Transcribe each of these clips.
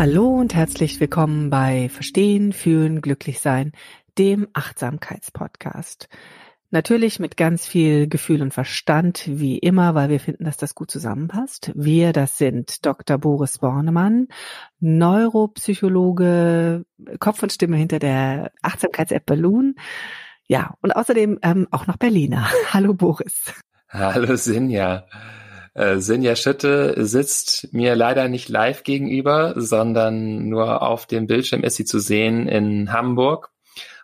Hallo und herzlich willkommen bei Verstehen, Fühlen, Glücklichsein, dem Achtsamkeitspodcast. Natürlich mit ganz viel Gefühl und Verstand, wie immer, weil wir finden, dass das gut zusammenpasst. Wir, das sind Dr. Boris Bornemann, Neuropsychologe, Kopf und Stimme hinter der Achtsamkeits-App Balloon. Ja, und außerdem ähm, auch noch Berliner. Hallo Boris. Hallo Sinja. Äh, Sinja Schütte sitzt mir leider nicht live gegenüber, sondern nur auf dem Bildschirm ist sie zu sehen in Hamburg.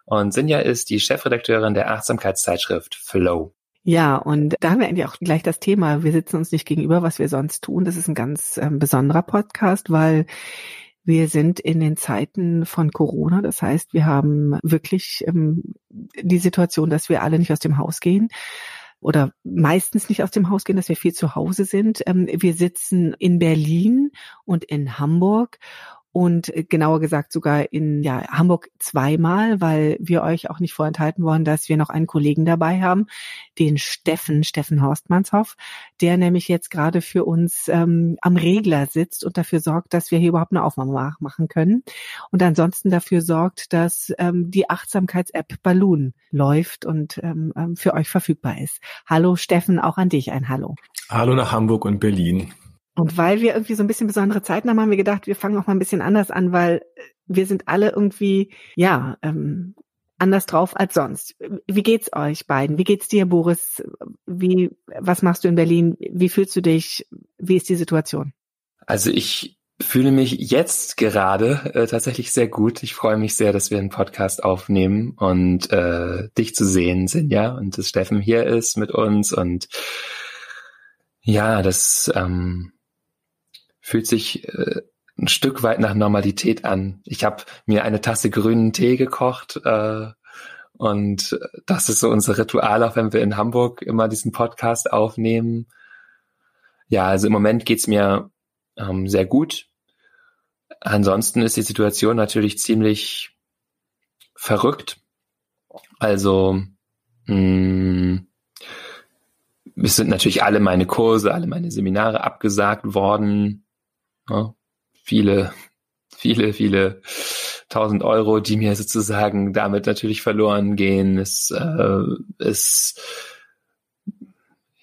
Und Sinja ist die Chefredakteurin der Achtsamkeitszeitschrift Flow. Ja, und da haben wir eigentlich auch gleich das Thema. Wir sitzen uns nicht gegenüber, was wir sonst tun. Das ist ein ganz ähm, besonderer Podcast, weil wir sind in den Zeiten von Corona. Das heißt, wir haben wirklich ähm, die Situation, dass wir alle nicht aus dem Haus gehen oder meistens nicht aus dem Haus gehen, dass wir viel zu Hause sind. Ähm, wir sitzen in Berlin und in Hamburg und äh, genauer gesagt sogar in ja, Hamburg zweimal, weil wir euch auch nicht vorenthalten wollen, dass wir noch einen Kollegen dabei haben, den Steffen, Steffen Horstmannshoff, der nämlich jetzt gerade für uns ähm, am Regler sitzt und dafür sorgt, dass wir hier überhaupt eine Aufnahme machen können und ansonsten dafür sorgt, dass ähm, die Achtsamkeits-App Balloon läuft und ähm, ähm für euch verfügbar ist. Hallo Steffen, auch an dich ein Hallo. Hallo nach Hamburg und Berlin. Und weil wir irgendwie so ein bisschen besondere Zeiten haben, haben wir gedacht, wir fangen auch mal ein bisschen anders an, weil wir sind alle irgendwie, ja, ähm, anders drauf als sonst. Wie geht's euch beiden? Wie geht's dir, Boris? Wie, was machst du in Berlin? Wie fühlst du dich? Wie ist die Situation? Also ich fühle mich jetzt gerade äh, tatsächlich sehr gut. Ich freue mich sehr, dass wir einen Podcast aufnehmen und äh, dich zu sehen sind, ja, und dass Steffen hier ist mit uns und ja, das ähm, fühlt sich äh, ein Stück weit nach Normalität an. Ich habe mir eine Tasse grünen Tee gekocht äh, und das ist so unser Ritual, auch wenn wir in Hamburg immer diesen Podcast aufnehmen. Ja, also im Moment geht's mir ähm, sehr gut. Ansonsten ist die Situation natürlich ziemlich verrückt. Also mh, mm, es sind natürlich alle meine Kurse, alle meine Seminare abgesagt worden. Ja, viele, viele, viele tausend Euro, die mir sozusagen damit natürlich verloren gehen. Es äh, ist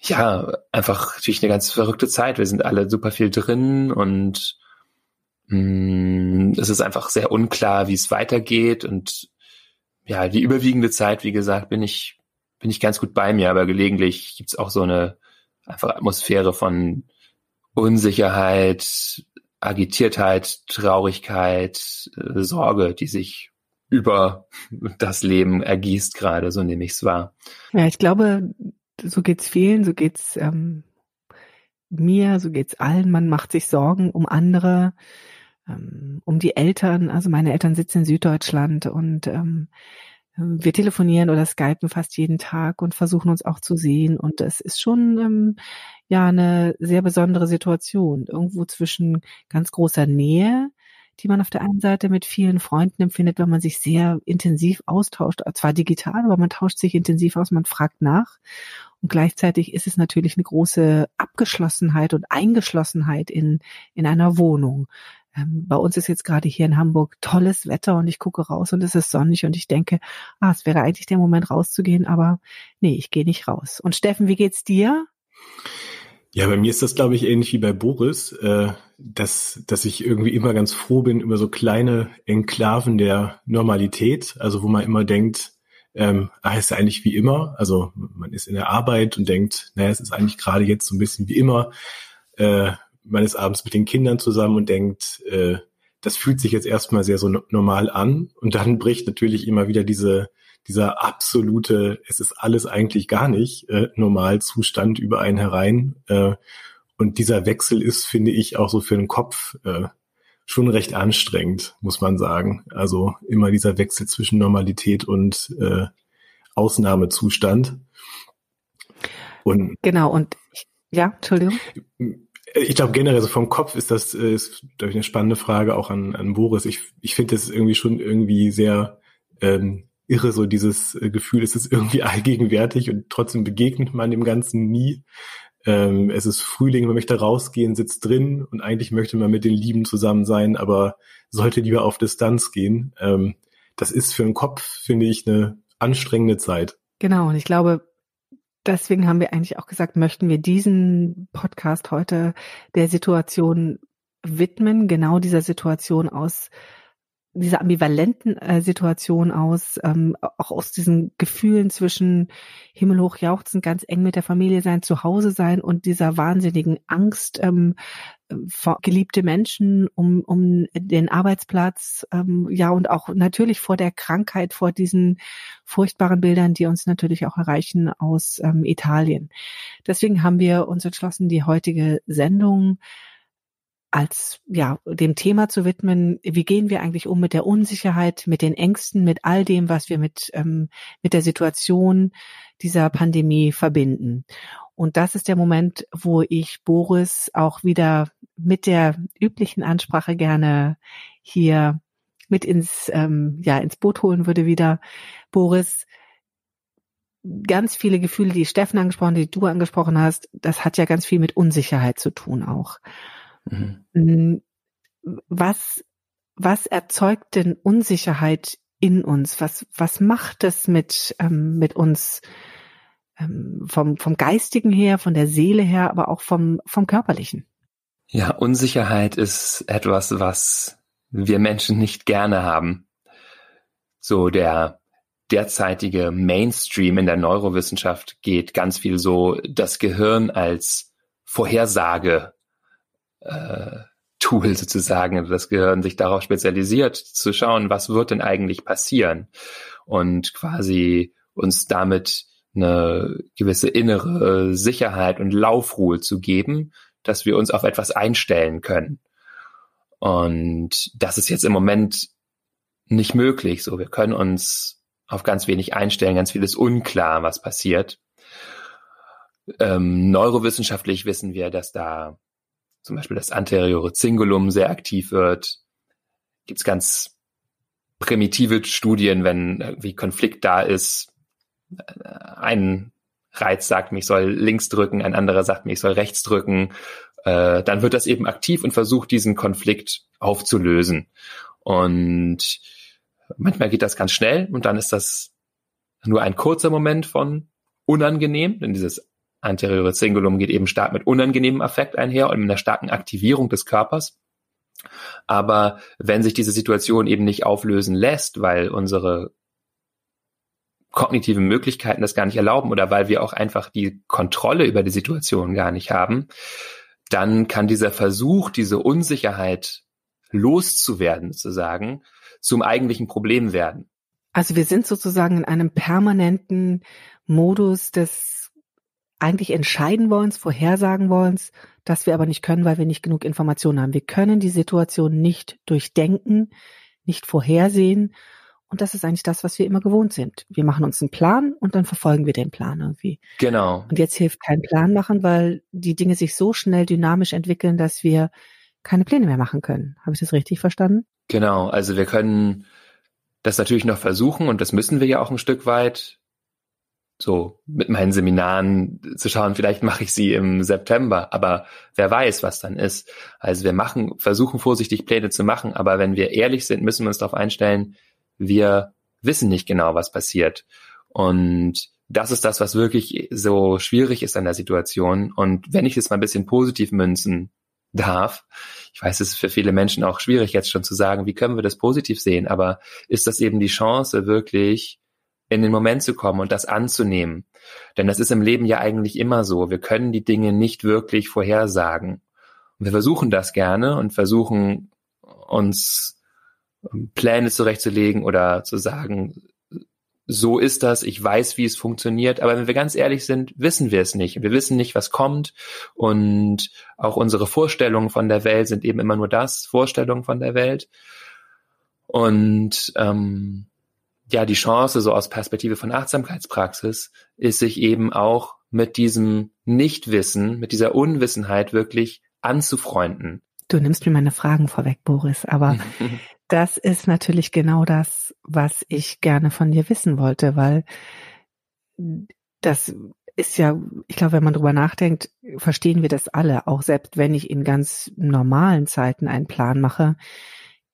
ja einfach natürlich eine ganz verrückte Zeit. Wir sind alle super viel drin und mh, mm, es ist einfach sehr unklar, wie es weitergeht. Und ja, die überwiegende Zeit, wie gesagt, bin ich bin ich ganz gut bei mir, aber gelegentlich gibt's auch so eine einfach Atmosphäre von Unsicherheit, Agitiertheit, Traurigkeit, äh, Sorge, die sich über das Leben ergießt gerade, so nehme ich es wahr. Ja, ich glaube, so geht's vielen, so geht's ähm, mir, so geht's allen. Man macht sich Sorgen um andere, ähm, um die Eltern. Also meine Eltern sitzen in Süddeutschland und ähm, wir telefonieren oder skypen fast jeden Tag und versuchen uns auch zu sehen. Und es ist schon ähm, ja eine sehr besondere Situation. Irgendwo zwischen ganz großer Nähe, die man auf der einen Seite mit vielen Freunden empfindet, wenn man sich sehr intensiv austauscht, zwar digital, aber man tauscht sich intensiv aus, man fragt nach. Und gleichzeitig ist es natürlich eine große Abgeschlossenheit und Eingeschlossenheit in, in einer Wohnung. Ähm, bei uns ist jetzt gerade hier in Hamburg tolles Wetter und ich gucke raus und es ist sonnig und ich denke, ah, es wäre eigentlich der Moment rauszugehen, aber nee, ich gehe nicht raus. Und Steffen, wie geht's dir? Ja, bei mir ist das, glaube ich, ähnlich wie bei Boris, äh, dass, dass ich irgendwie immer ganz froh bin über so kleine Enklaven der Normalität, also wo man immer denkt, ähm, ah, ist ja eigentlich wie immer. Also man ist in der Arbeit und denkt, naja, es ist eigentlich gerade jetzt so ein bisschen wie immer. Äh, man ist abends mit den Kindern zusammen und denkt, äh, das fühlt sich jetzt erstmal sehr so normal an. Und dann bricht natürlich immer wieder diese, dieser absolute, es ist alles eigentlich gar nicht äh, Normalzustand über einen herein. Äh, und dieser Wechsel ist, finde ich, auch so für den Kopf äh, schon recht anstrengend, muss man sagen. Also immer dieser Wechsel zwischen Normalität und äh, Ausnahmezustand. Und genau, und ja, Entschuldigung. Ich glaube generell so vom Kopf ist das äh, ist, glaube ich, eine spannende Frage auch an, an Boris. Ich, ich finde das irgendwie schon irgendwie sehr ähm, irre, so dieses äh, Gefühl, es ist irgendwie allgegenwärtig und trotzdem begegnet man dem Ganzen nie. Ähm, es ist Frühling, man möchte rausgehen, sitzt drin und eigentlich möchte man mit den Lieben zusammen sein, aber sollte lieber auf Distanz gehen. Ähm, das ist für den Kopf, finde ich, eine anstrengende Zeit. Genau, und ich glaube, deswegen haben wir eigentlich auch gesagt, möchten wir diesen Podcast heute der Situation widmen, genau dieser Situation aus dieser ambivalenten äh, Situation aus, ähm, auch aus diesen Gefühlen zwischen himmelhoch jauchzen, ganz eng mit der Familie sein, zu Hause sein und dieser wahnsinnigen Angst ähm, geliebte Menschen um, um den Arbeitsplatz, ähm, ja und auch natürlich vor der Krankheit, vor diesen furchtbaren Bildern, die uns natürlich auch erreichen aus ähm, Italien. Deswegen haben wir uns entschlossen, die heutige Sendung als ja dem Thema zu widmen, wie gehen wir eigentlich um mit der Unsicherheit, mit den Ängsten, mit all dem, was wir mit ähm, mit der Situation dieser Pandemie verbinden. Und das ist der Moment, wo ich Boris auch wieder mit der üblichen Ansprache gerne hier mit ins ähm, ja ins Boot holen würde wieder. Boris, ganz viele Gefühle, die Steffen angesprochen, die du angesprochen hast, das hat ja ganz viel mit Unsicherheit zu tun auch. Mhm. Was, was erzeugt denn Unsicherheit in uns? Was, was macht es mit, ähm, mit uns ähm, vom, vom Geistigen her, von der Seele her, aber auch vom, vom Körperlichen? Ja, Unsicherheit ist etwas, was wir Menschen nicht gerne haben. So der derzeitige Mainstream in der Neurowissenschaft geht ganz viel so das Gehirn als Vorhersage äh, Tool sozusagen, also das Gehirn sich darauf spezialisiert, zu schauen, was wird denn eigentlich passieren und quasi uns damit eine gewisse innere Sicherheit und Laufruhe zu geben, dass wir uns auf etwas einstellen können. Und das ist jetzt im Moment nicht möglich. So, wir können uns auf ganz wenig einstellen, ganz viel ist unklar, was passiert. Ähm, neurowissenschaftlich wissen wir, dass da zum Beispiel das anteriore Cingulum sehr aktiv wird. Gibt es ganz primitive Studien, wenn irgendwie Konflikt da ist. Ein Reiz sagt mir, ich soll links drücken, ein anderer sagt mir, ich soll rechts drücken. Äh, dann wird das eben aktiv und versucht, diesen Konflikt aufzulösen. Und manchmal geht das ganz schnell und dann ist das nur ein kurzer Moment von unangenehm, denn dieses anteriore Cingulum geht eben stark mit unangenehmem Affekt einher und mit einer starken Aktivierung des Körpers. Aber wenn sich diese Situation eben nicht auflösen lässt, weil unsere kognitiven Möglichkeiten das gar nicht erlauben oder weil wir auch einfach die Kontrolle über die Situation gar nicht haben, dann kann dieser Versuch, diese Unsicherheit loszuwerden, sozusagen, zum eigentlichen Problem werden. Also wir sind sozusagen in einem permanenten Modus des eigentlich entscheiden wollen, vorhersagen wollen, dass wir aber nicht können, weil wir nicht genug Informationen haben. Wir können die Situation nicht durchdenken, nicht vorhersehen. Und das ist eigentlich das, was wir immer gewohnt sind. Wir machen uns einen Plan und dann verfolgen wir den Plan irgendwie. Genau. Und jetzt hilft kein Plan machen, weil die Dinge sich so schnell dynamisch entwickeln, dass wir keine Pläne mehr machen können. Habe ich das richtig verstanden? Genau. Also wir können das natürlich noch versuchen und das müssen wir ja auch ein Stück weit so mit meinen Seminaren zu schauen, vielleicht mache ich sie im September, aber wer weiß, was dann ist. Also wir machen, versuchen vorsichtig Pläne zu machen, aber wenn wir ehrlich sind, müssen wir uns darauf einstellen, wir wissen nicht genau, was passiert. Und das ist das, was wirklich so schwierig ist an der Situation. Und wenn ich es mal ein bisschen positiv münzen darf, ich weiß, es ist für viele Menschen auch schwierig jetzt schon zu sagen, wie können wir das positiv sehen, aber ist das eben die Chance, wirklich in den Moment zu kommen und das anzunehmen. Denn das ist im Leben ja eigentlich immer so. Wir können die Dinge nicht wirklich vorhersagen. Und wir versuchen das gerne und versuchen uns ähm, Pläne zurechtzulegen oder zu sagen, so ist das, ich weiß, wie es funktioniert, aber wenn wir ganz ehrlich sind, wissen wir es nicht. Wir wissen nicht, was kommt und auch unsere Vorstellungen von der Welt sind eben immer nur das, Vorstellungen von der Welt. Und ähm, ja, die Chance so aus Perspektive von Achtsamkeitspraxis ist sich eben auch mit diesem Nichtwissen, mit dieser Unwissenheit wirklich anzufreunden. Du nimmst mir meine Fragen vorweg, Boris, aber das ist natürlich genau das, was ich gerne von dir wissen wollte, weil das ist ja, ich glaube, wenn man drüber nachdenkt, verstehen wir das alle. Auch selbst wenn ich in ganz normalen Zeiten einen Plan mache,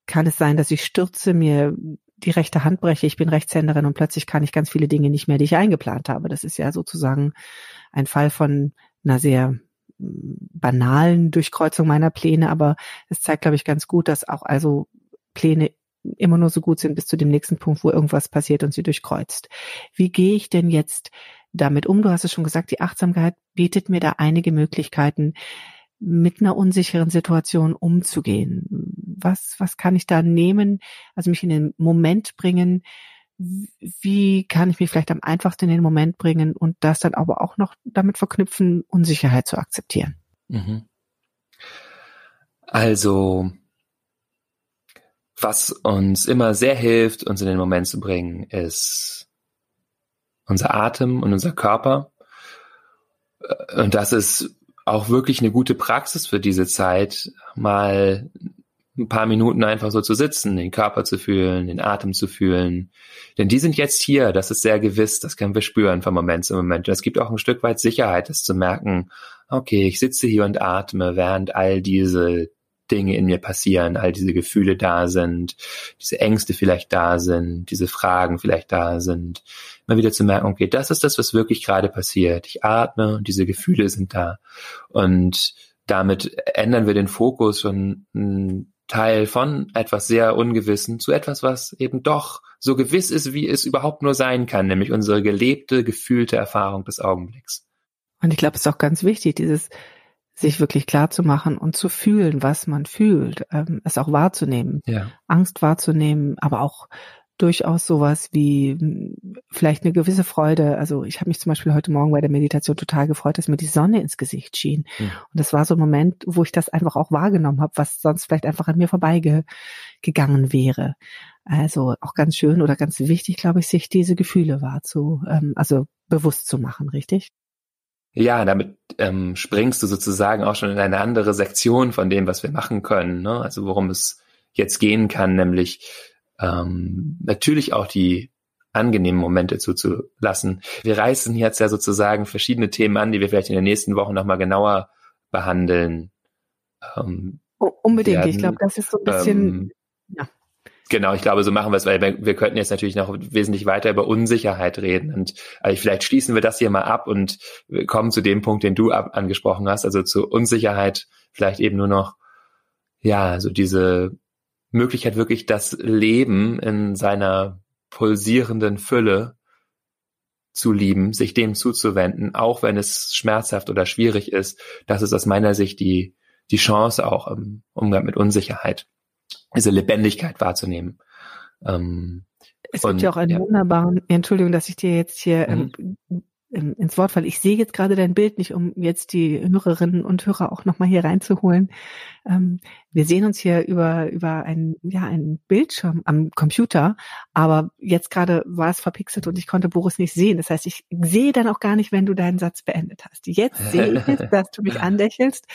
kann es sein, dass ich stürze, mir die rechte Hand breche, ich bin Rechtshänderin und plötzlich kann ich ganz viele Dinge nicht mehr, die ich eingeplant habe. Das ist ja sozusagen ein Fall von einer sehr banalen Durchkreuzung meiner Pläne, aber es zeigt, glaube ich, ganz gut, dass auch also Pläne immer nur so gut sind bis zu dem nächsten Punkt, wo irgendwas passiert und sie durchkreuzt. Wie gehe ich denn jetzt damit um? Du hast es schon gesagt, die Achtsamkeit bietet mir da einige Möglichkeiten, mit einer unsicheren Situation umzugehen. Was, was kann ich da nehmen? Also mich in den Moment bringen. Wie kann ich mich vielleicht am einfachsten in den Moment bringen und das dann aber auch noch damit verknüpfen, Unsicherheit zu akzeptieren? Mhm. Also was uns immer sehr hilft, uns in den Moment zu bringen, ist unser Atem und unser Körper. Und das ist auch wirklich eine gute Praxis für diese Zeit, mal ein paar Minuten einfach so zu sitzen, den Körper zu fühlen, den Atem zu fühlen. Denn die sind jetzt hier, das ist sehr gewiss, das können wir spüren von Moment zu Moment. Es gibt auch ein Stück weit Sicherheit, das zu merken, okay, ich sitze hier und atme, während all diese Dinge in mir passieren, all diese Gefühle da sind, diese Ängste vielleicht da sind, diese Fragen vielleicht da sind, mal wieder zu merken, okay, das ist das, was wirklich gerade passiert. Ich atme und diese Gefühle sind da. Und damit ändern wir den Fokus von einem Teil von etwas sehr Ungewissen zu etwas, was eben doch so gewiss ist, wie es überhaupt nur sein kann, nämlich unsere gelebte, gefühlte Erfahrung des Augenblicks. Und ich glaube, es ist auch ganz wichtig, dieses sich wirklich klar zu machen und zu fühlen, was man fühlt, ähm, es auch wahrzunehmen, ja. Angst wahrzunehmen, aber auch durchaus sowas wie hm, vielleicht eine gewisse Freude. Also ich habe mich zum Beispiel heute Morgen bei der Meditation total gefreut, dass mir die Sonne ins Gesicht schien. Mhm. Und das war so ein Moment, wo ich das einfach auch wahrgenommen habe, was sonst vielleicht einfach an mir vorbeigegangen wäre. Also auch ganz schön oder ganz wichtig, glaube ich, sich diese Gefühle wahrzu, ähm, also bewusst zu machen, richtig? Ja, damit ähm, springst du sozusagen auch schon in eine andere Sektion von dem, was wir machen können. Ne? Also worum es jetzt gehen kann, nämlich ähm, natürlich auch die angenehmen Momente zuzulassen. Wir reißen jetzt ja sozusagen verschiedene Themen an, die wir vielleicht in den nächsten Wochen nochmal genauer behandeln. Ähm, Unbedingt. Werden. Ich glaube, das ist so ein bisschen, ähm, ja. Genau, ich glaube, so machen wir es, weil wir, wir könnten jetzt natürlich noch wesentlich weiter über Unsicherheit reden und also vielleicht schließen wir das hier mal ab und kommen zu dem Punkt, den du ab, angesprochen hast, also zu Unsicherheit vielleicht eben nur noch, ja, so diese Möglichkeit wirklich das Leben in seiner pulsierenden Fülle zu lieben, sich dem zuzuwenden, auch wenn es schmerzhaft oder schwierig ist. Das ist aus meiner Sicht die, die Chance auch im Umgang mit Unsicherheit diese Lebendigkeit wahrzunehmen. Ähm, es gibt und, ja auch einen ja. wunderbaren, Entschuldigung, dass ich dir jetzt hier mhm. ähm, ins Wort falle. Ich sehe jetzt gerade dein Bild nicht, um jetzt die Hörerinnen und Hörer auch nochmal hier reinzuholen. Ähm, wir sehen uns hier über, über ein, ja, einen Bildschirm am Computer, aber jetzt gerade war es verpixelt und ich konnte Boris nicht sehen. Das heißt, ich sehe dann auch gar nicht, wenn du deinen Satz beendet hast. Jetzt sehe ich es, dass du mich andächelst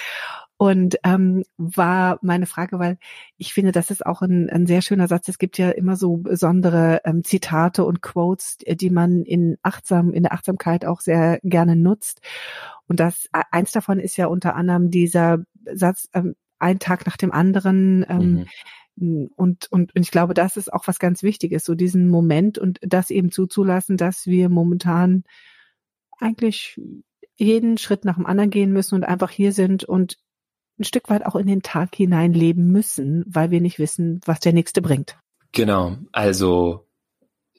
und ähm, war meine Frage, weil ich finde, das ist auch ein, ein sehr schöner Satz. Es gibt ja immer so besondere ähm, Zitate und Quotes, die man in achtsam, in der Achtsamkeit auch sehr gerne nutzt. Und das eins davon ist ja unter anderem dieser Satz, ähm, ein Tag nach dem anderen. Ähm, mhm Und, und, und ich glaube, das ist auch was ganz Wichtiges, so diesen Moment und das eben zuzulassen, dass wir momentan eigentlich jeden Schritt nach dem anderen gehen müssen und einfach hier sind und ein Stück weit auch in den Tag hinein leben müssen, weil wir nicht wissen, was der nächste bringt. Genau. Also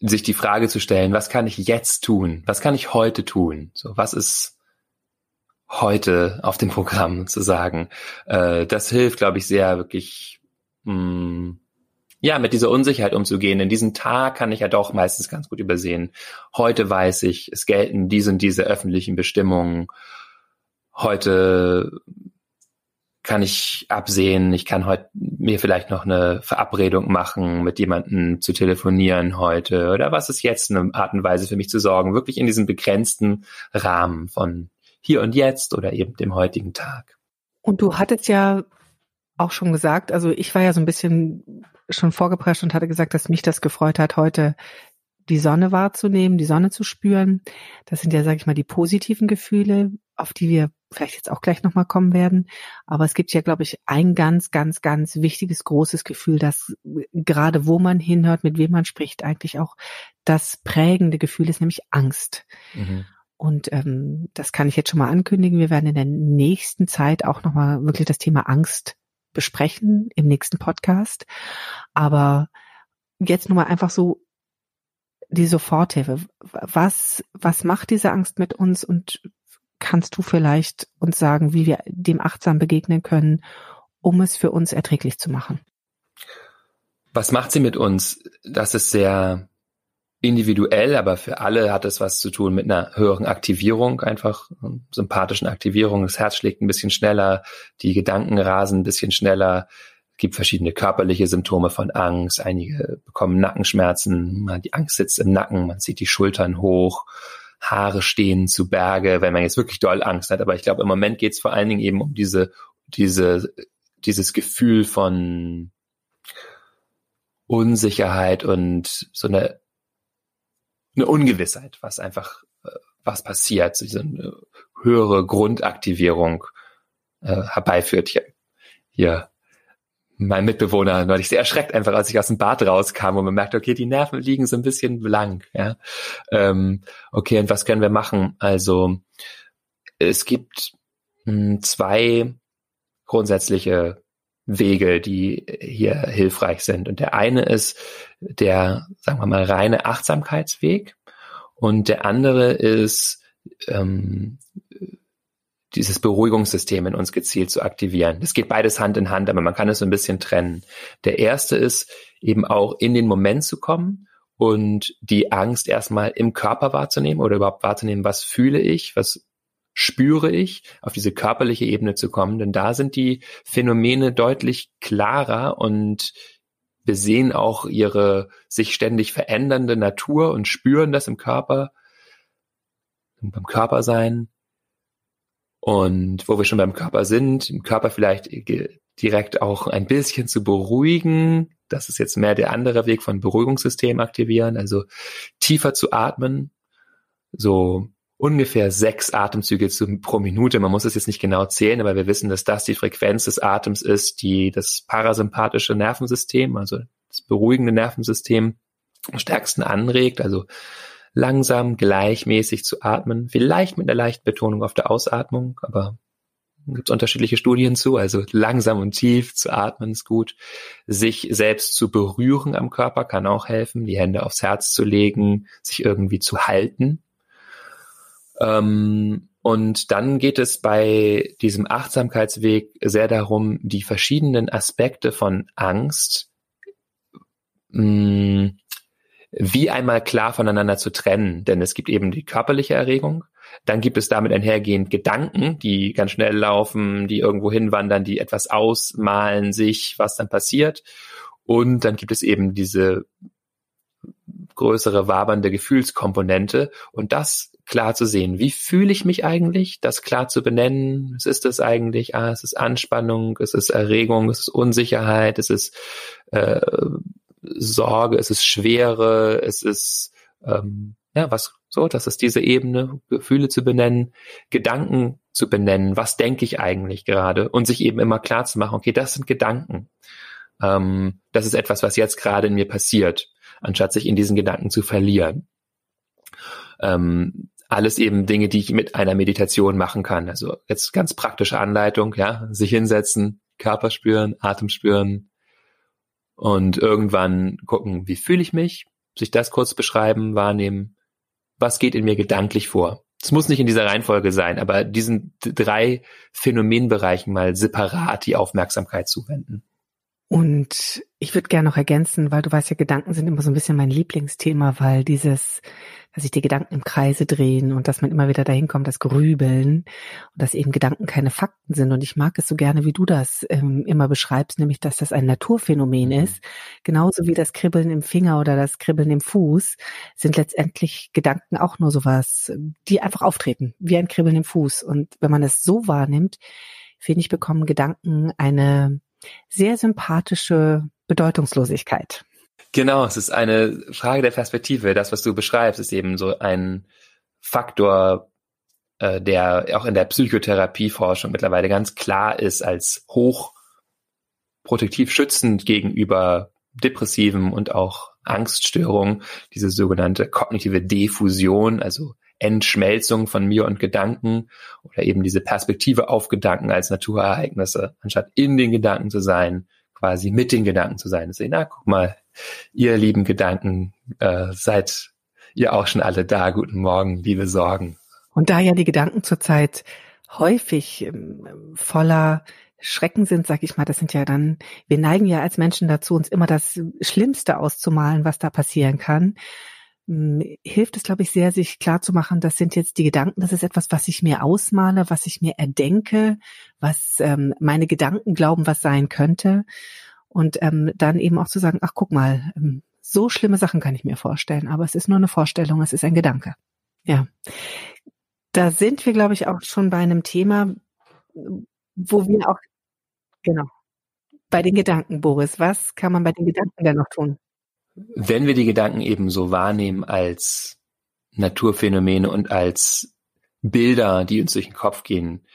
sich die Frage zu stellen, was kann ich jetzt tun? Was kann ich heute tun? So, was ist heute auf dem Programm zu sagen? Äh, das hilft, glaube ich, sehr wirklich, mh, mm, ja, mit dieser Unsicherheit umzugehen. In diesem Tag kann ich ja doch meistens ganz gut übersehen. Heute weiß ich, es gelten diese und diese öffentlichen Bestimmungen. Heute kann ich absehen, ich kann heute mir vielleicht noch eine Verabredung machen, mit jemandem zu telefonieren heute oder was ist jetzt eine Art und Weise für mich zu sorgen, wirklich in diesem begrenzten Rahmen von hier und jetzt oder eben dem heutigen Tag. Und du hattest ja auch schon gesagt, also ich war ja so ein bisschen schon vorgeprescht und hatte gesagt, dass mich das gefreut hat, heute die Sonne wahrzunehmen, die Sonne zu spüren. Das sind ja, sage ich mal, die positiven Gefühle, auf die wir vielleicht jetzt auch gleich nochmal kommen werden. Aber es gibt ja, glaube ich, ein ganz, ganz, ganz wichtiges, großes Gefühl, dass gerade wo man hinhört, mit wem man spricht, eigentlich auch das prägende Gefühl ist, nämlich Angst. Mhm. Und ähm, das kann ich jetzt schon mal ankündigen. Wir werden in der nächsten Zeit auch nochmal wirklich das Thema Angst besprechen im nächsten Podcast. Aber jetzt nur mal einfach so die Soforthilfe. Was, was macht diese Angst mit uns und kannst du vielleicht uns sagen, wie wir dem achtsam begegnen können, um es für uns erträglich zu machen? Was macht sie mit uns? Das ist sehr individuell, aber für alle hat es was zu tun mit einer höheren Aktivierung, einfach sympathischen Aktivierung. Das Herz schlägt ein bisschen schneller, die Gedanken rasen ein bisschen schneller, gibt verschiedene körperliche Symptome von Angst. Einige bekommen Nackenschmerzen, die Angst sitzt im Nacken, man zieht die Schultern hoch, Haare stehen zu Berge, wenn man jetzt wirklich doll Angst hat. Aber ich glaube, im Moment geht es vor allen Dingen eben um diese, diese, dieses Gefühl von Unsicherheit und so eine, eine Ungewissheit, was einfach, äh, was passiert, so eine höhere Grundaktivierung äh, herbeiführt. Hier, hier mein Mitbewohner neulich sehr erschreckt einfach, als ich aus dem Bad rauskam und man merkt, okay, die Nerven liegen so ein bisschen blank. Ja? Ähm, okay, und was können wir machen? Also es gibt mh, hm, zwei grundsätzliche Wege, die hier hilfreich sind. Und der eine ist der, sagen wir mal, reine Achtsamkeitsweg und der andere ist ähm, dieses Beruhigungssystem in uns gezielt zu aktivieren. Das geht beides Hand in Hand, aber man kann es so ein bisschen trennen. Der erste ist eben auch in den Moment zu kommen und die Angst erstmal im Körper wahrzunehmen oder überhaupt wahrzunehmen, was fühle ich, was spüre ich, auf diese körperliche Ebene zu kommen, denn da sind die Phänomene deutlich klarer und wir sehen auch ihre sich ständig verändernde Natur und spüren das im Körper, beim Körpersein und wo wir schon beim Körper sind, im Körper vielleicht direkt auch ein bisschen zu beruhigen. Das ist jetzt mehr der andere Weg von Beruhigungssystem aktivieren, also tiefer zu atmen, so ungefähr sechs Atemzüge zu, pro Minute. Man muss es jetzt nicht genau zählen, aber wir wissen, dass das die Frequenz des Atems ist, die das parasympathische Nervensystem, also das beruhigende Nervensystem am stärksten anregt. Also langsam, gleichmäßig zu atmen, vielleicht mit einer leichten Betonung auf der Ausatmung, aber gibt es unterschiedliche Studien zu, also langsam und tief zu atmen ist gut. Sich selbst zu berühren am Körper kann auch helfen, die Hände aufs Herz zu legen, sich irgendwie zu halten. Ähm, und dann geht es bei diesem Achtsamkeitsweg sehr darum, die verschiedenen Aspekte von Angst mh, mm, wie einmal klar voneinander zu trennen. Denn es gibt eben die körperliche Erregung, dann gibt es damit einhergehend Gedanken, die ganz schnell laufen, die irgendwo hinwandern, die etwas ausmalen sich, was dann passiert. Und dann gibt es eben diese größere wabernde Gefühlskomponente und das klar zu sehen. Wie fühle ich mich eigentlich? Das klar zu benennen. Was ist das eigentlich? Ah, es ist Anspannung, es ist Erregung, es ist Unsicherheit, es ist äh, Sorge, es ist Schwere, es ist ähm, ja was so, das ist diese Ebene, Gefühle zu benennen, Gedanken zu benennen, was denke ich eigentlich gerade und sich eben immer klar zu machen, okay, das sind Gedanken. ähm, das ist etwas, was jetzt gerade in mir passiert, anstatt sich in diesen Gedanken zu verlieren. Ähm, alles eben Dinge, die ich mit einer Meditation machen kann. Also jetzt ganz praktische Anleitung, ja, sich hinsetzen, Körper spüren, Atem spüren und irgendwann gucken, wie fühle ich mich, sich das kurz beschreiben, wahrnehmen, was geht in mir gedanklich vor. Es muss nicht in dieser Reihenfolge sein, aber diesen drei Phänomenbereichen mal separat die Aufmerksamkeit zuwenden. Und ich würde gerne noch ergänzen, weil du weißt ja, Gedanken sind immer so ein bisschen mein Lieblingsthema, weil dieses, dass sich die Gedanken im Kreise drehen und dass man immer wieder dahin kommt, das Grübeln und dass eben Gedanken keine Fakten sind. Und ich mag es so gerne, wie du das ähm, immer beschreibst, nämlich, dass das ein Naturphänomen mhm. ist. Genauso wie das Kribbeln im Finger oder das Kribbeln im Fuß sind letztendlich Gedanken auch nur sowas, die einfach auftreten, wie ein Kribbeln im Fuß. Und wenn man es so wahrnimmt, finde ich, bekommen Gedanken eine sehr sympathische Bedeutungslosigkeit. Genau, es ist eine Frage der Perspektive. Das, was du beschreibst, ist eben so ein Faktor, äh, der auch in der Psychotherapieforschung mittlerweile ganz klar ist als hochprotektiv schützend gegenüber depressiven und auch Angststörungen, diese sogenannte kognitive Diffusion, also Entschmelzung von mir und Gedanken oder eben diese Perspektive auf Gedanken als Naturereignisse, anstatt in den Gedanken zu sein, quasi mit den Gedanken zu sein. Sehen, na, guck mal, ihr lieben Gedanken, äh, seid ihr auch schon alle da. Guten Morgen, liebe Sorgen. Und da ja die Gedanken zurzeit häufig ähm, voller Schrecken sind, sag ich mal, das sind ja dann, wir neigen ja als Menschen dazu, uns immer das Schlimmste auszumalen, was da passieren kann. Hilft es, glaube ich, sehr, sich klar zu machen, das sind jetzt die Gedanken, das ist etwas, was ich mir ausmale, was ich mir erdenke, was ähm, meine Gedanken glauben, was sein könnte. Und ähm, dann eben auch zu sagen, ach guck mal, ähm, so schlimme Sachen kann ich mir vorstellen, aber es ist nur eine Vorstellung, es ist ein Gedanke. Ja. Da sind wir, glaube ich, auch schon bei einem Thema, wo wir auch, genau, bei den Gedanken, Boris, was kann man bei den Gedanken denn noch tun? Wenn wir die Gedanken eben so wahrnehmen als Naturphänomene und als Bilder, die uns durch den Kopf gehen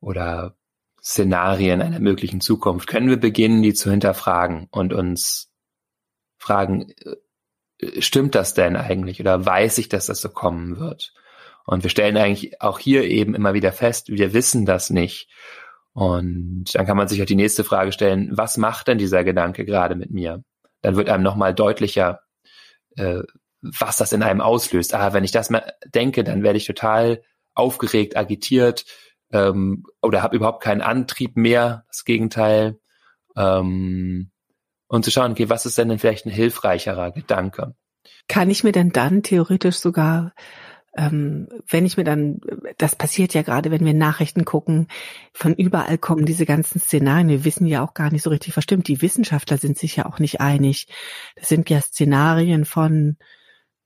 oder Szenarien einer möglichen Zukunft, können wir beginnen, die zu hinterfragen und uns fragen, äh, stimmt das denn eigentlich oder weiß ich, dass das so kommen wird? Und wir stellen eigentlich auch hier eben immer wieder fest, wir wissen das nicht. Und dann kann man sich auch die nächste Frage stellen, was macht denn dieser Gedanke gerade mit mir? Dann wird einem nochmal deutlicher, äh, was das in einem auslöst. Ah, wenn ich das mal denke, dann werde ich total aufgeregt, agitiert ähm, oder habe überhaupt keinen Antrieb mehr, das Gegenteil. Ähm, und zu schauen, okay, was ist denn denn vielleicht ein hilfreicherer Gedanke? Kann ich mir denn dann theoretisch sogar ähm, wenn ich mir dann, das passiert ja gerade, wenn wir Nachrichten gucken, von überall kommen diese ganzen Szenarien. Wir wissen ja auch gar nicht so richtig, was stimmt. Die Wissenschaftler sind sich ja auch nicht einig. Das sind ja Szenarien von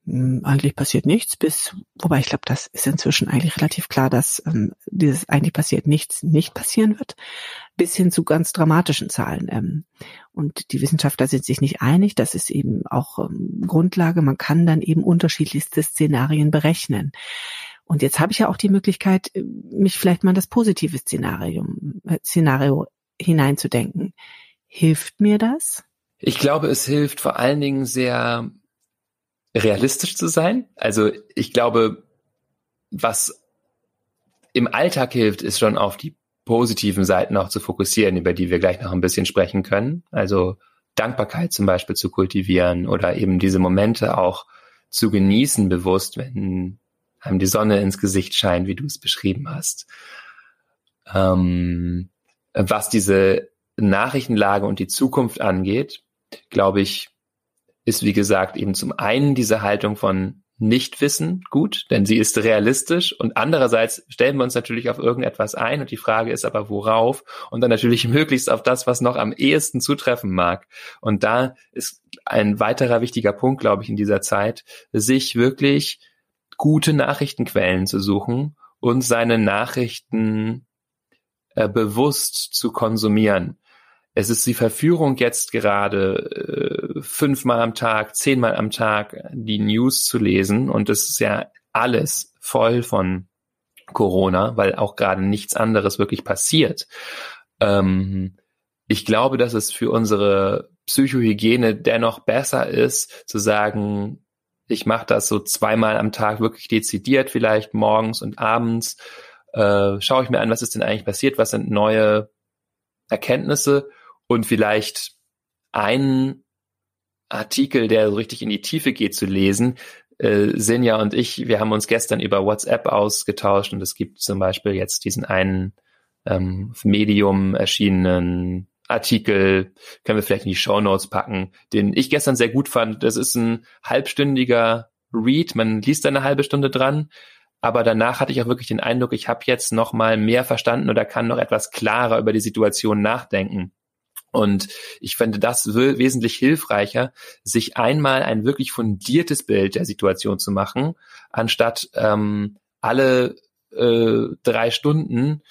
eigentlich passiert nichts bis, wobei ich glaube, das ist inzwischen eigentlich relativ klar, dass ähm, dieses eigentlich passiert nichts nicht passieren wird, bis hin zu ganz dramatischen Zahlen. Ähm, und die Wissenschaftler sind sich nicht einig. Das ist eben auch ähm, Grundlage. Man kann dann eben unterschiedlichste Szenarien berechnen. Und jetzt habe ich ja auch die Möglichkeit, äh, mich vielleicht mal in das positive Szenario, äh, Szenario hineinzudenken. Hilft mir das? Ich glaube, es hilft vor allen Dingen sehr realistisch zu sein. Also ich glaube, was im Alltag hilft, ist schon auf die positiven Seiten auch zu fokussieren, über die wir gleich noch ein bisschen sprechen können. Also Dankbarkeit zum Beispiel zu kultivieren oder eben diese Momente auch zu genießen bewusst, wenn einem die Sonne ins Gesicht scheint, wie du es beschrieben hast. Ähm, was diese Nachrichtenlage und die Zukunft angeht, glaube ich, ist, wie gesagt, eben zum einen diese Haltung von Nichtwissen gut, denn sie ist realistisch und andererseits stellen wir uns natürlich auf irgendetwas ein und die Frage ist aber worauf und dann natürlich möglichst auf das, was noch am ehesten zutreffen mag. Und da ist ein weiterer wichtiger Punkt, glaube ich, in dieser Zeit, sich wirklich gute Nachrichtenquellen zu suchen und seine Nachrichten äh, bewusst zu konsumieren es ist die Verführung jetzt gerade äh, fünfmal am Tag, zehnmal am Tag die News zu lesen und es ist ja alles voll von Corona, weil auch gerade nichts anderes wirklich passiert. Ähm, ich glaube, dass es für unsere Psychohygiene dennoch besser ist, zu sagen, ich mache das so zweimal am Tag wirklich dezidiert, vielleicht morgens und abends. Äh, schaue ich mir an, was ist denn eigentlich passiert, was sind neue Erkenntnisse und vielleicht einen Artikel, der so richtig in die Tiefe geht, zu lesen. Äh, Sinja und ich, wir haben uns gestern über WhatsApp ausgetauscht und es gibt zum Beispiel jetzt diesen einen ähm, Medium erschienenen Artikel, können wir vielleicht in die Show Notes packen, den ich gestern sehr gut fand. Das ist ein halbstündiger Read, man liest eine halbe Stunde dran, aber danach hatte ich auch wirklich den Eindruck, ich habe jetzt noch mal mehr verstanden oder kann noch etwas klarer über die Situation nachdenken. Und ich fände das wesentlich hilfreicher, sich einmal ein wirklich fundiertes Bild der Situation zu machen, anstatt ähm, alle äh, drei Stunden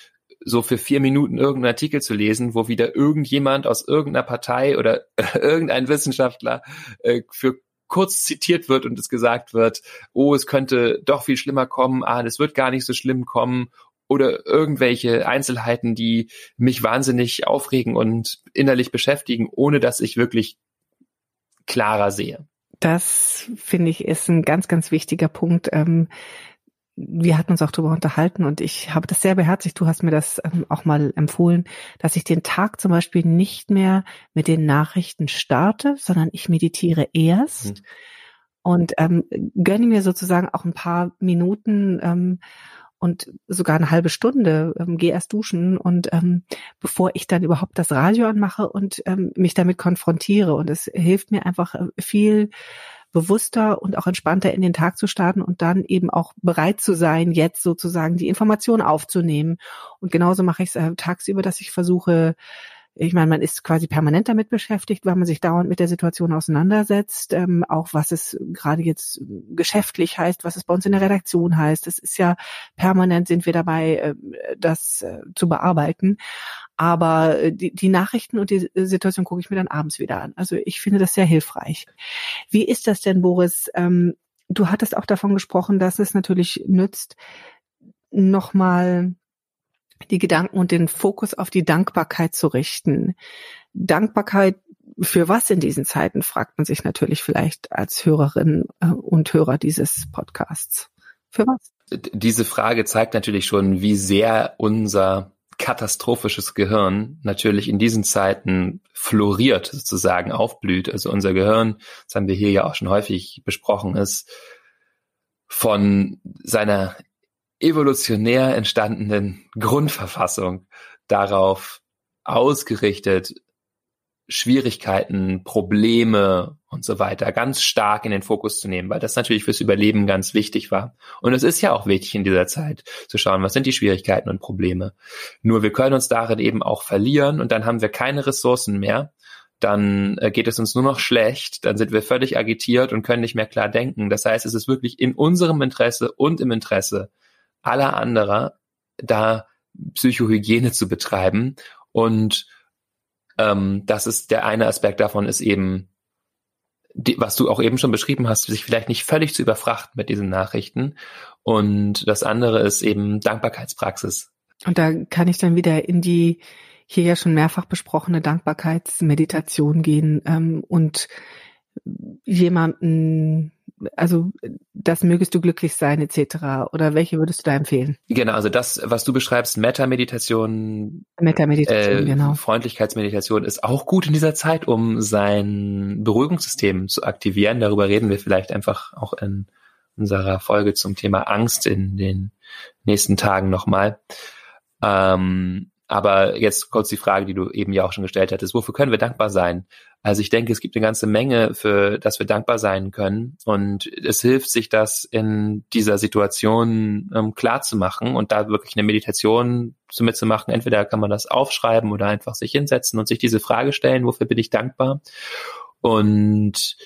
so für vier Minuten irgendeinen Artikel zu lesen, wo wieder irgendjemand aus irgendeiner Partei oder irgendein Wissenschaftler äh, für kurz zitiert wird und es gesagt wird, oh, es könnte doch viel schlimmer kommen, ah, das wird gar nicht so schlimm kommen oder irgendwelche Einzelheiten, die mich wahnsinnig aufregen und innerlich beschäftigen, ohne dass ich wirklich klarer sehe. Das finde ich ist ein ganz, ganz wichtiger Punkt. Ähm, wir hatten uns auch darüber unterhalten und ich habe das sehr beherzigt. Du hast mir das ähm, auch mal empfohlen, dass ich den Tag zum Beispiel nicht mehr mit den Nachrichten starte, sondern ich meditiere erst mhm. und ähm, gönne mir sozusagen auch ein paar Minuten ähm, und sogar eine halbe Stunde, ähm, gehe erst duschen und ähm, bevor ich dann überhaupt das Radio anmache und ähm, mich damit konfrontiere. Und es hilft mir einfach äh, viel bewusster und auch entspannter in den Tag zu starten und dann eben auch bereit zu sein, jetzt sozusagen die Information aufzunehmen. Und genauso mache ich es äh, tagsüber, dass ich versuche, ich meine, man ist quasi permanent damit beschäftigt, weil man sich dauernd mit der Situation auseinandersetzt, ähm, auch was es gerade jetzt geschäftlich heißt, was es bei uns in der Redaktion heißt. Das ist ja permanent sind wir dabei, äh, das äh, zu bearbeiten. Aber äh, die, die Nachrichten und die Situation gucke ich mir dann abends wieder an. Also ich finde das sehr hilfreich. Wie ist das denn, Boris? Ähm, du hattest auch davon gesprochen, dass es natürlich nützt, nochmal die Gedanken und den Fokus auf die Dankbarkeit zu richten. Dankbarkeit für was in diesen Zeiten, fragt man sich natürlich vielleicht als Hörerin äh, und Hörer dieses Podcasts. Für was? Diese Frage zeigt natürlich schon, wie sehr unser katastrophisches Gehirn natürlich in diesen Zeiten floriert, sozusagen aufblüht. Also unser Gehirn, das haben wir hier ja auch schon häufig besprochen, ist von seiner evolutionär entstandenen Grundverfassung darauf ausgerichtet, Schwierigkeiten, Probleme und so weiter ganz stark in den Fokus zu nehmen, weil das natürlich fürs Überleben ganz wichtig war. Und es ist ja auch wichtig in dieser Zeit zu schauen, was sind die Schwierigkeiten und Probleme. Nur wir können uns darin eben auch verlieren und dann haben wir keine Ressourcen mehr. Dann äh, geht es uns nur noch schlecht, dann sind wir völlig agitiert und können nicht mehr klar denken. Das heißt, es ist wirklich in unserem Interesse und im Interesse aller anderer, da Psychohygiene zu betreiben und ähm, das ist der eine Aspekt davon ist eben, die, was du auch eben schon beschrieben hast, sich vielleicht nicht völlig zu überfrachten mit diesen Nachrichten. Und das andere ist eben Dankbarkeitspraxis. Und da kann ich dann wieder in die hier ja schon mehrfach besprochene Dankbarkeitsmeditation gehen ähm, und jemanden also das mögest du glücklich sein etc. Oder welche würdest du da empfehlen? Genau, also das, was du beschreibst, Meta-Meditation, Meta-Meditation, äh, genau. Freundlichkeitsmeditation ist auch gut in dieser Zeit, um sein Beruhigungssystem zu aktivieren. Darüber reden wir vielleicht einfach auch in unserer Folge zum Thema Angst in den nächsten Tagen nochmal. Ähm, aber jetzt kurz die Frage, die du eben ja auch schon gestellt hattest. Wofür können wir dankbar sein? Also ich denke, es gibt eine ganze Menge, für das wir dankbar sein können. Und es hilft sich das in dieser Situation ähm, klar zu machen und da wirklich eine Meditation zu mitzumachen. Entweder kann man das aufschreiben oder einfach sich hinsetzen und sich diese Frage stellen, wofür bin ich dankbar? Und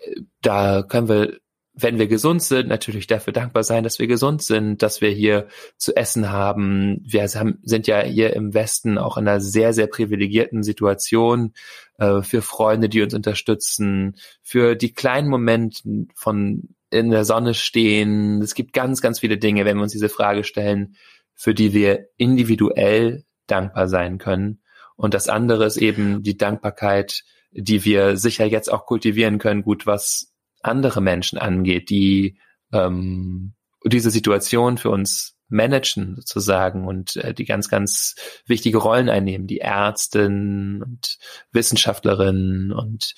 äh, da können wir wenn wir gesund sind, natürlich dafür dankbar sein, dass wir gesund sind, dass wir hier zu essen haben. Wir sind ja hier im Westen auch in einer sehr, sehr privilegierten Situation äh, für Freunde, die uns unterstützen, für die kleinen Momente von in der Sonne stehen. Es gibt ganz, ganz viele Dinge, wenn wir uns diese Frage stellen, für die wir individuell dankbar sein können. Und das andere ist eben die Dankbarkeit, die wir sicher jetzt auch kultivieren können, gut, was andere Menschen angeht, die ähm, diese Situation für uns managen sozusagen und äh, die ganz, ganz wichtige Rollen einnehmen, die Ärztinnen und Wissenschaftlerinnen und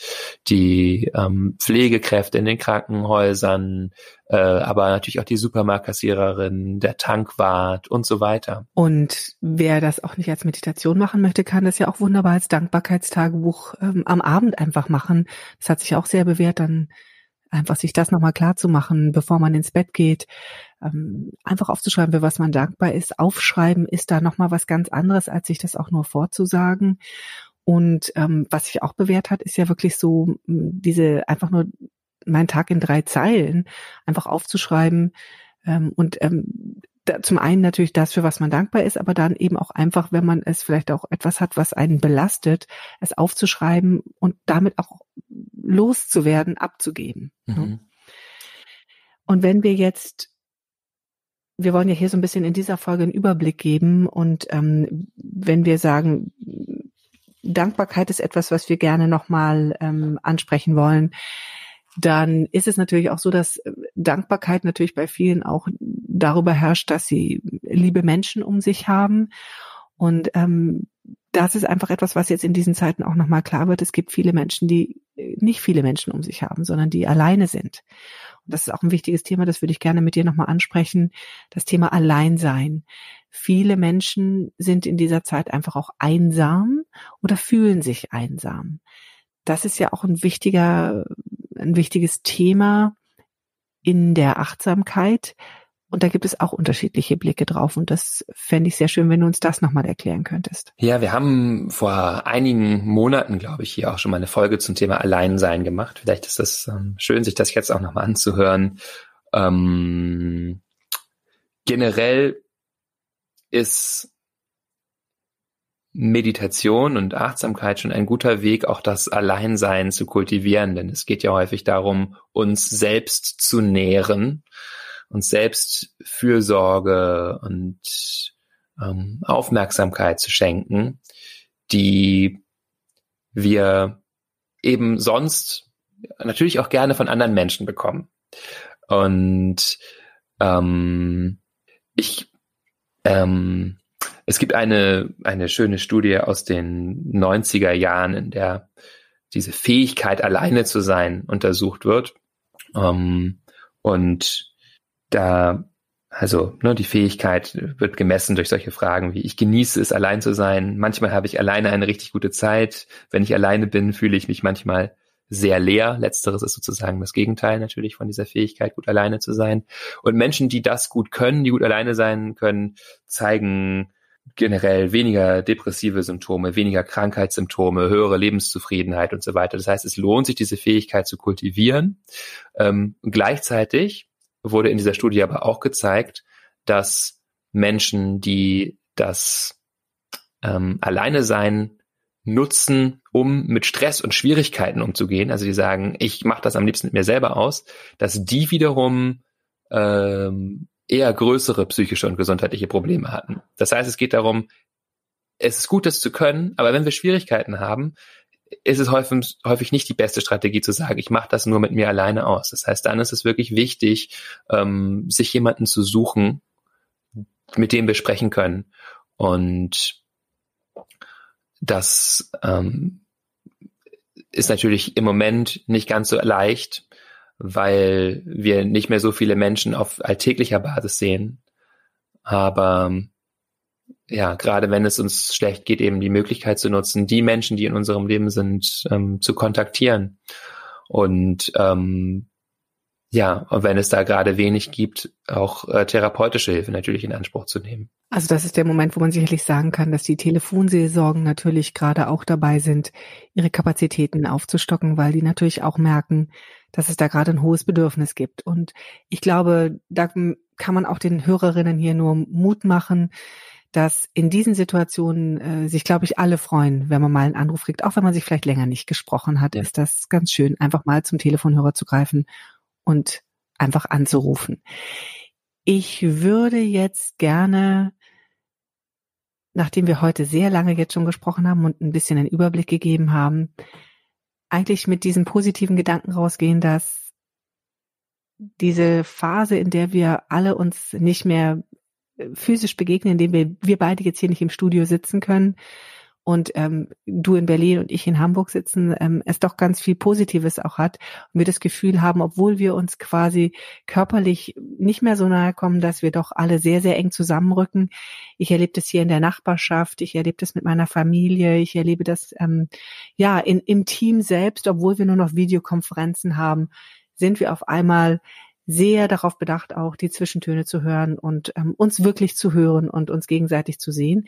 die ähm, Pflegekräfte in den Krankenhäusern, äh, aber natürlich auch die Supermarktkassiererin, der Tankwart und so weiter. Und wer das auch nicht als Meditation machen möchte, kann das ja auch wunderbar als Dankbarkeitstagebuch ähm, am Abend einfach machen. Das hat sich auch sehr bewährt, dann einfach sich das nochmal klar zu machen, bevor man ins Bett geht, ähm, einfach aufzuschreiben, für was man dankbar ist. Aufschreiben ist da nochmal was ganz anderes, als sich das auch nur vorzusagen. Und ähm, was sich auch bewährt hat, ist ja wirklich so diese einfach nur mein Tag in drei Zeilen einfach aufzuschreiben ähm, und ähm, da, zum einen natürlich das, für was man dankbar ist, aber dann eben auch einfach, wenn man es vielleicht auch etwas hat, was einen belastet, es aufzuschreiben und damit auch loszuwerden, abzugeben. Ne? Mhm. Und wenn wir jetzt, wir wollen ja hier so ein bisschen in dieser Folge einen Überblick geben und ähm, wenn wir sagen, Dankbarkeit ist etwas, was wir gerne nochmal ähm, ansprechen wollen, dann ist es natürlich auch so, dass Dankbarkeit natürlich bei vielen auch darüber herrscht, dass sie liebe Menschen um sich haben. Und ähm, das ist einfach etwas, was jetzt in diesen Zeiten auch nochmal klar wird. Es gibt viele Menschen, die äh, nicht viele Menschen um sich haben, sondern die alleine sind. Und das ist auch ein wichtiges Thema, das würde ich gerne mit dir nochmal ansprechen. Das Thema Alleinsein. Viele Menschen sind in dieser Zeit einfach auch einsam oder fühlen sich einsam. Das ist ja auch ein wichtiger ein wichtiges Thema in der Achtsamkeit. Und da gibt es auch unterschiedliche Blicke drauf. Und das fände ich sehr schön, wenn du uns das nochmal erklären könntest. Ja, wir haben vor einigen Monaten, glaube ich, hier auch schon mal eine Folge zum Thema Alleinsein gemacht. Vielleicht ist es ähm, schön, sich das jetzt auch nochmal anzuhören. Ähm, generell ist Meditation und Achtsamkeit schon ein guter Weg, auch das Alleinsein zu kultivieren, denn es geht ja häufig darum, uns selbst zu nähren, uns selbst Fürsorge und ähm, Aufmerksamkeit zu schenken, die wir eben sonst natürlich auch gerne von anderen Menschen bekommen. Und ähm, ich ähm, es gibt eine, eine schöne Studie aus den 90er Jahren, in der diese Fähigkeit, alleine zu sein, untersucht wird. Ähm, und da, also ne, die Fähigkeit wird gemessen durch solche Fragen wie, ich genieße es, allein zu sein. Manchmal habe ich alleine eine richtig gute Zeit. Wenn ich alleine bin, fühle ich mich manchmal sehr leer. Letzteres ist sozusagen das Gegenteil natürlich von dieser Fähigkeit, gut alleine zu sein. Und Menschen, die das gut können, die gut alleine sein können, zeigen generell weniger depressive Symptome, weniger Krankheitssymptome, höhere Lebenszufriedenheit und so weiter. Das heißt, es lohnt sich, diese Fähigkeit zu kultivieren. Ähm, gleichzeitig wurde in dieser Studie aber auch gezeigt, dass Menschen, die das ähm, Alleine sein nutzen, um mit Stress und Schwierigkeiten umzugehen, also die sagen, ich mache das am liebsten mit mir selber aus, dass die wiederum ähm, eher größere psychische und gesundheitliche Probleme hatten. Das heißt, es geht darum, es ist gut, das zu können, aber wenn wir Schwierigkeiten haben, ist es häufig, häufig nicht die beste Strategie zu sagen, ich mache das nur mit mir alleine aus. Das heißt, dann ist es wirklich wichtig, ähm, sich jemanden zu suchen, mit dem wir sprechen können. Und das ähm, ist natürlich im Moment nicht ganz so leicht, weil wir nicht mehr so viele Menschen auf alltäglicher Basis sehen. Aber ja, gerade wenn es uns schlecht geht, eben die Möglichkeit zu nutzen, die Menschen, die in unserem Leben sind, ähm, zu kontaktieren. Und ähm, ja, und wenn es da gerade wenig gibt, auch äh, therapeutische Hilfe natürlich in Anspruch zu nehmen. Also das ist der Moment, wo man sicherlich sagen kann, dass die Telefonseelsorgen natürlich gerade auch dabei sind, ihre Kapazitäten aufzustocken, weil die natürlich auch merken, dass es da gerade ein hohes Bedürfnis gibt. Und ich glaube, da kann man auch den Hörerinnen hier nur Mut machen, dass in diesen Situationen äh, sich, glaube ich, alle freuen, wenn man mal einen Anruf kriegt, auch wenn man sich vielleicht länger nicht gesprochen hat, ja. ist das ganz schön, einfach mal zum Telefonhörer zu greifen und einfach anzurufen. Ich würde jetzt gerne nachdem wir heute sehr lange jetzt schon gesprochen haben und ein bisschen einen Überblick gegeben haben, eigentlich mit diesem positiven Gedanken rausgehen, dass diese Phase, in der wir alle uns nicht mehr äh, physisch begegnen, indem wir, wir beide jetzt hier nicht im Studio sitzen können, und ähm, du in Berlin und ich in Hamburg sitzen, ähm, es doch ganz viel Positives auch hat und wir das Gefühl haben, obwohl wir uns quasi körperlich nicht mehr so nahe kommen, dass wir doch alle sehr, sehr eng zusammenrücken. Ich erlebe das hier in der Nachbarschaft, ich erlebe das mit meiner Familie, ich erlebe das ähm, ja in, im Team selbst, obwohl wir nur noch Videokonferenzen haben, sind wir auf einmal sehr darauf bedacht, auch die Zwischentöne zu hören und ähm, uns wirklich zu hören und uns gegenseitig zu sehen.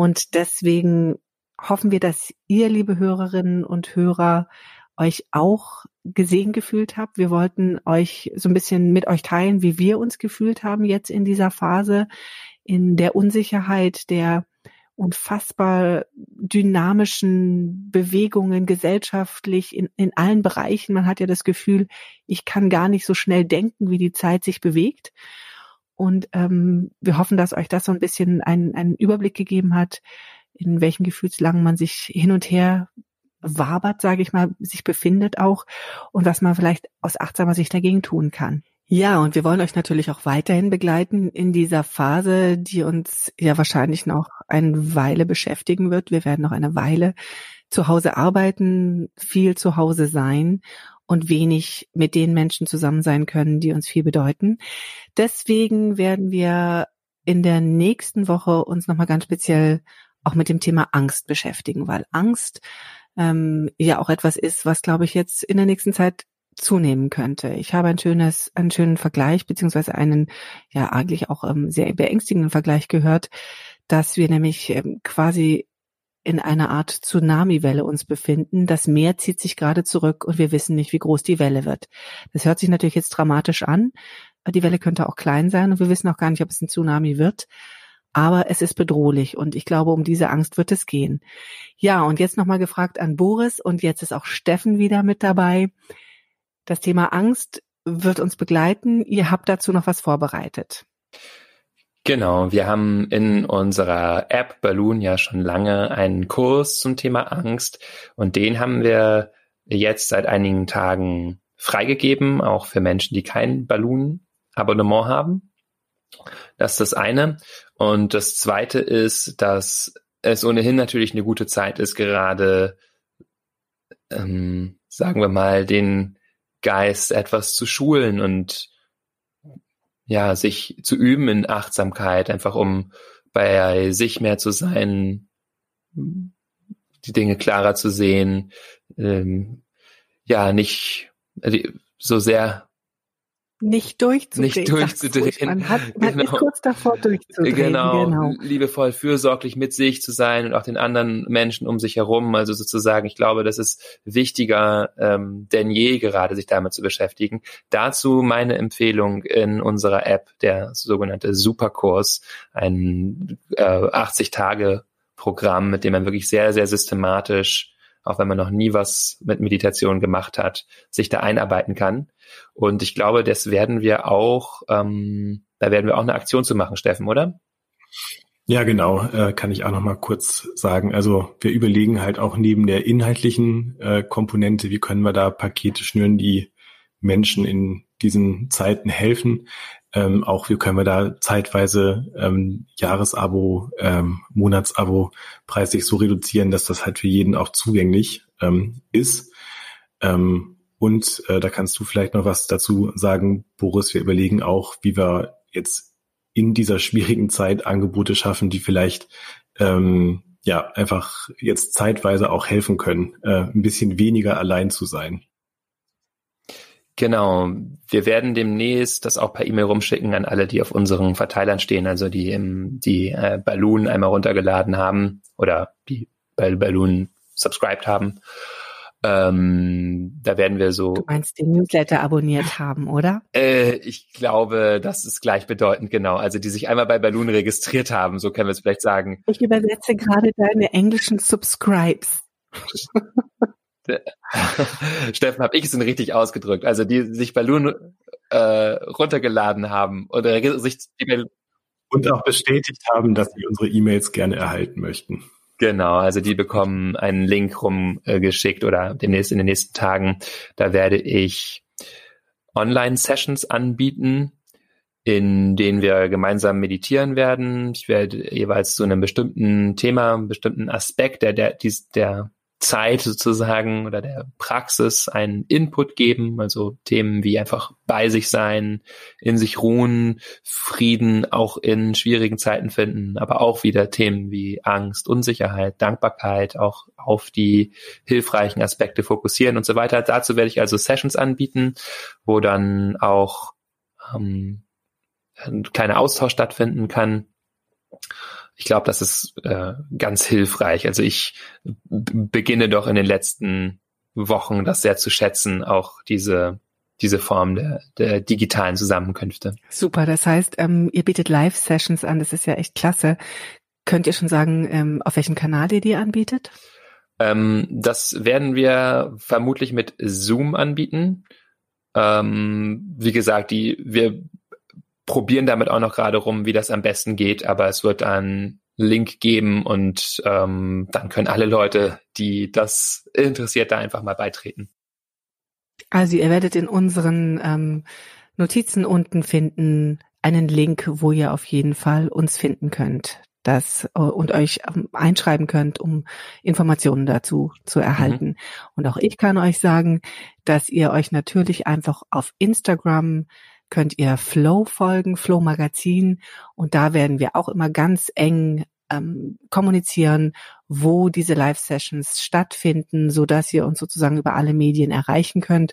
Und deswegen hoffen wir, dass ihr, liebe Hörerinnen und Hörer, euch auch gesehen gefühlt habt. Wir wollten euch so ein bisschen mit euch teilen, wie wir uns gefühlt haben jetzt in dieser Phase, in der Unsicherheit, der unfassbar dynamischen Bewegungen gesellschaftlich in, in allen Bereichen. Man hat ja das Gefühl, ich kann gar nicht so schnell denken, wie die Zeit sich bewegt. Und ähm, wir hoffen, dass euch das so ein bisschen einen, einen Überblick gegeben hat, in welchen Gefühlslagen man sich hin und her wabert, sage ich mal, sich befindet auch und was man vielleicht aus achtsamer Sicht dagegen tun kann. Ja, und wir wollen euch natürlich auch weiterhin begleiten in dieser Phase, die uns ja wahrscheinlich noch eine Weile beschäftigen wird. Wir werden noch eine Weile zu Hause arbeiten, viel zu Hause sein und wenig mit den Menschen zusammen sein können, die uns viel bedeuten. Deswegen werden wir in der nächsten Woche uns nochmal ganz speziell auch mit dem Thema Angst beschäftigen, weil Angst ähm, ja auch etwas ist, was, glaube ich, jetzt in der nächsten Zeit zunehmen könnte. Ich habe ein schönes, einen schönen Vergleich, beziehungsweise einen ja eigentlich auch ähm, sehr beängstigenden Vergleich gehört, dass wir nämlich ähm, quasi in einer Art Tsunami-Welle uns befinden. Das Meer zieht sich gerade zurück und wir wissen nicht, wie groß die Welle wird. Das hört sich natürlich jetzt dramatisch an. Die Welle könnte auch klein sein und wir wissen auch gar nicht, ob es ein Tsunami wird. Aber es ist bedrohlich und ich glaube, um diese Angst wird es gehen. Ja, und jetzt nochmal gefragt an Boris und jetzt ist auch Steffen wieder mit dabei. Das Thema Angst wird uns begleiten. Ihr habt dazu noch was vorbereitet. Genau, wir haben in unserer App Balloon ja schon lange einen Kurs zum Thema Angst und den haben wir jetzt seit einigen Tagen freigegeben, auch für Menschen, die kein Balloon-Abonnement haben. Das ist das eine. Und das zweite ist, dass es ohnehin natürlich eine gute Zeit ist, gerade, ähm, sagen wir mal, den Geist etwas zu schulen und ja, sich zu üben in Achtsamkeit, einfach um bei sich mehr zu sein, die Dinge klarer zu sehen, ähm, ja, nicht also so sehr nicht durchzudrehen. Nicht durchzudrehen. Man, hat, man genau. ist kurz davor durchzudrehen. Genau. genau. Liebevoll, fürsorglich mit sich zu sein und auch den anderen Menschen um sich herum. Also sozusagen, ich glaube, das ist wichtiger ähm, denn je gerade, sich damit zu beschäftigen. Dazu meine Empfehlung in unserer App, der sogenannte Superkurs, ein äh, 80 Tage Programm, mit dem man wirklich sehr, sehr systematisch auch wenn man noch nie was mit Meditation gemacht hat, sich da einarbeiten kann. Und ich glaube, das werden wir auch, ähm, da werden wir auch eine Aktion zu machen, Steffen, oder? Ja, genau, äh, kann ich auch noch mal kurz sagen. Also wir überlegen halt auch neben der inhaltlichen äh, Komponente, wie können wir da Pakete schnüren, die Menschen in diesen Zeiten helfen. Ähm, auch wie können wir da zeitweise ähm, Jahresabo, ähm, Monatsabo preislich so reduzieren, dass das halt für jeden auch zugänglich ähm, ist. Ähm, und äh, da kannst du vielleicht noch was dazu sagen, Boris. Wir überlegen auch, wie wir jetzt in dieser schwierigen Zeit Angebote schaffen, die vielleicht ähm, ja einfach jetzt zeitweise auch helfen können, äh, ein bisschen weniger allein zu sein. Genau. Wir werden demnächst das auch per E-Mail rumschicken an alle, die auf unseren Verteilern stehen, also die im, die äh, Balloon einmal runtergeladen haben oder die bei Balloon subscribed haben. Ähm, da werden wir so. Du meinst den Newsletter abonniert haben, oder? Äh, ich glaube, das ist gleichbedeutend, genau. Also die sich einmal bei Balloon registriert haben, so können wir es vielleicht sagen. Ich übersetze gerade deine englischen Subscribes. Steffen, habe ich es denn richtig ausgedrückt? Also die sich Balloon äh, runtergeladen haben oder sich die Und auch bestätigt haben, dass sie unsere E-Mails gerne erhalten möchten. Genau, also die bekommen einen Link rumgeschickt oder demnächst in den nächsten Tagen. Da werde ich Online-Sessions anbieten, in denen wir gemeinsam meditieren werden. Ich werde jeweils zu einem bestimmten Thema, einem bestimmten Aspekt der, der, der Zeit sozusagen oder der Praxis einen Input geben, also Themen wie einfach bei sich sein, in sich ruhen, Frieden auch in schwierigen Zeiten finden, aber auch wieder Themen wie Angst, Unsicherheit, Dankbarkeit, auch auf die hilfreichen Aspekte fokussieren und so weiter. Dazu werde ich also Sessions anbieten, wo dann auch ähm, ein kleiner Austausch stattfinden kann ich glaube, das ist äh, ganz hilfreich. Also ich beginne doch in den letzten Wochen das sehr zu schätzen, auch diese diese Form der, der digitalen Zusammenkünfte. Super, das heißt, ähm, ihr bietet Live-Sessions an, das ist ja echt klasse. Könnt ihr schon sagen, ähm, auf welchem Kanal ihr die anbietet? Ähm, das werden wir vermutlich mit Zoom anbieten. Ähm, wie gesagt, die wir probieren damit auch noch gerade rum, wie das am besten geht, aber es wird einen Link geben und ähm, dann können alle Leute, die das interessiert, da einfach mal beitreten. Also ihr werdet in unseren ähm, Notizen unten finden einen Link, wo ihr auf jeden Fall uns finden könnt das äh, und euch ähm, einschreiben könnt, um Informationen dazu zu erhalten. Mhm. Und auch ich kann euch sagen, dass ihr euch natürlich einfach auf Instagram könnt ihr Flow folgen, Flow Magazin. Und da werden wir auch immer ganz eng ähm, kommunizieren, wo diese Live-Sessions stattfinden, so dass ihr uns sozusagen über alle Medien erreichen könnt.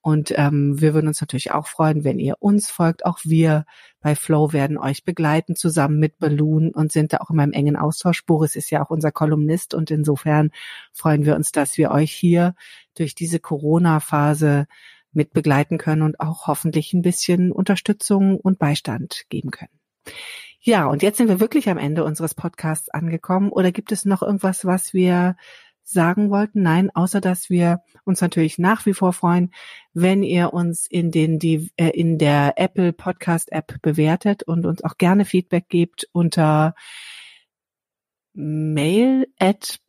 Und ähm, wir würden uns natürlich auch freuen, wenn ihr uns folgt. Auch wir bei Flow werden euch begleiten, zusammen mit Balloon und sind da auch immer im engen Austausch. Boris ist ja auch unser Kolumnist und insofern freuen wir uns, dass wir euch hier durch diese Corona-Phase mit begleiten können und auch hoffentlich ein bisschen Unterstützung und Beistand geben können. Ja, und jetzt sind wir wirklich am Ende unseres Podcasts angekommen. Oder gibt es noch irgendwas, was wir sagen wollten? Nein, außer dass wir uns natürlich nach wie vor freuen, wenn ihr uns in den die äh, in der Apple Podcast App bewertet und uns auch gerne Feedback gebt unter mail at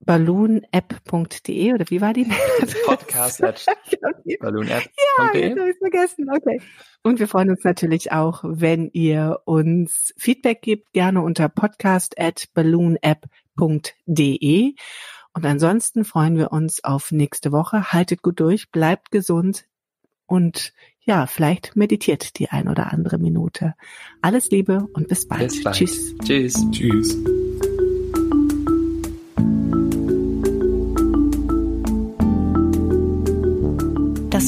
balloonapp.de oder wie war die? Podcast at balloonapp.de. Ja, jetzt habe ich vergessen. Okay. Und wir freuen uns natürlich auch, wenn ihr uns Feedback gebt, gerne unter podcast at balloonapp.de. Und ansonsten freuen wir uns auf nächste Woche. Haltet gut durch, bleibt gesund und ja, vielleicht meditiert die ein oder andere Minute. Alles Liebe und bis bald. Bis bald. Tschüss. Tschüss. Tschüss.